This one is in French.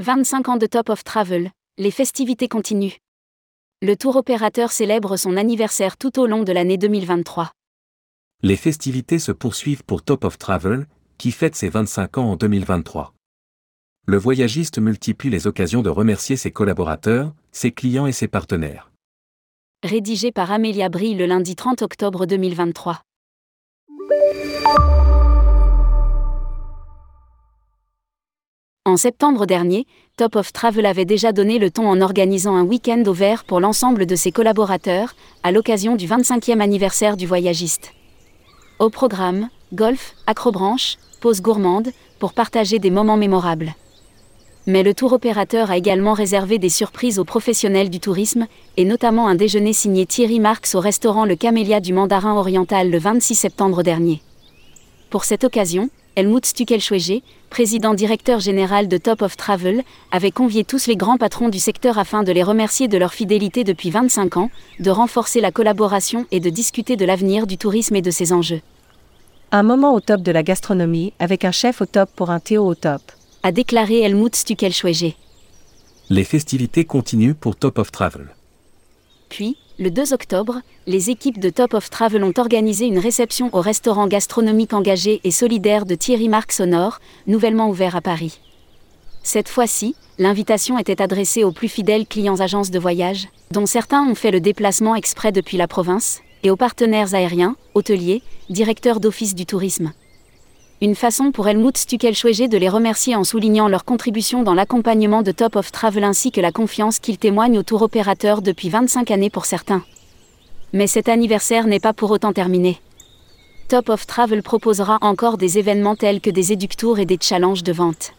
25 ans de Top of Travel, les festivités continuent. Le tour opérateur célèbre son anniversaire tout au long de l'année 2023. Les festivités se poursuivent pour Top of Travel, qui fête ses 25 ans en 2023. Le voyagiste multiplie les occasions de remercier ses collaborateurs, ses clients et ses partenaires. Rédigé par Amélia Brie le lundi 30 octobre 2023. En septembre dernier, Top of Travel avait déjà donné le ton en organisant un week-end au vert pour l'ensemble de ses collaborateurs, à l'occasion du 25e anniversaire du voyagiste. Au programme, golf, acrobranche, pause gourmande, pour partager des moments mémorables. Mais le tour opérateur a également réservé des surprises aux professionnels du tourisme, et notamment un déjeuner signé Thierry Marx au restaurant Le Camélia du Mandarin Oriental le 26 septembre dernier. Pour cette occasion, Helmut Stuckelschwege, président directeur général de Top of Travel, avait convié tous les grands patrons du secteur afin de les remercier de leur fidélité depuis 25 ans, de renforcer la collaboration et de discuter de l'avenir du tourisme et de ses enjeux. Un moment au top de la gastronomie avec un chef au top pour un Théo au top. A déclaré Helmut Stuckelschwege. Les festivités continuent pour Top of Travel. Puis, le 2 octobre, les équipes de Top of Travel ont organisé une réception au restaurant gastronomique engagé et solidaire de Thierry Marx au Nord, nouvellement ouvert à Paris. Cette fois-ci, l'invitation était adressée aux plus fidèles clients agences de voyage, dont certains ont fait le déplacement exprès depuis la province, et aux partenaires aériens, hôteliers, directeurs d'office du tourisme. Une façon pour Helmut Stuckelschwege de les remercier en soulignant leur contribution dans l'accompagnement de Top of Travel ainsi que la confiance qu'ils témoignent au tour opérateur depuis 25 années pour certains. Mais cet anniversaire n'est pas pour autant terminé. Top of Travel proposera encore des événements tels que des éductours et des challenges de vente.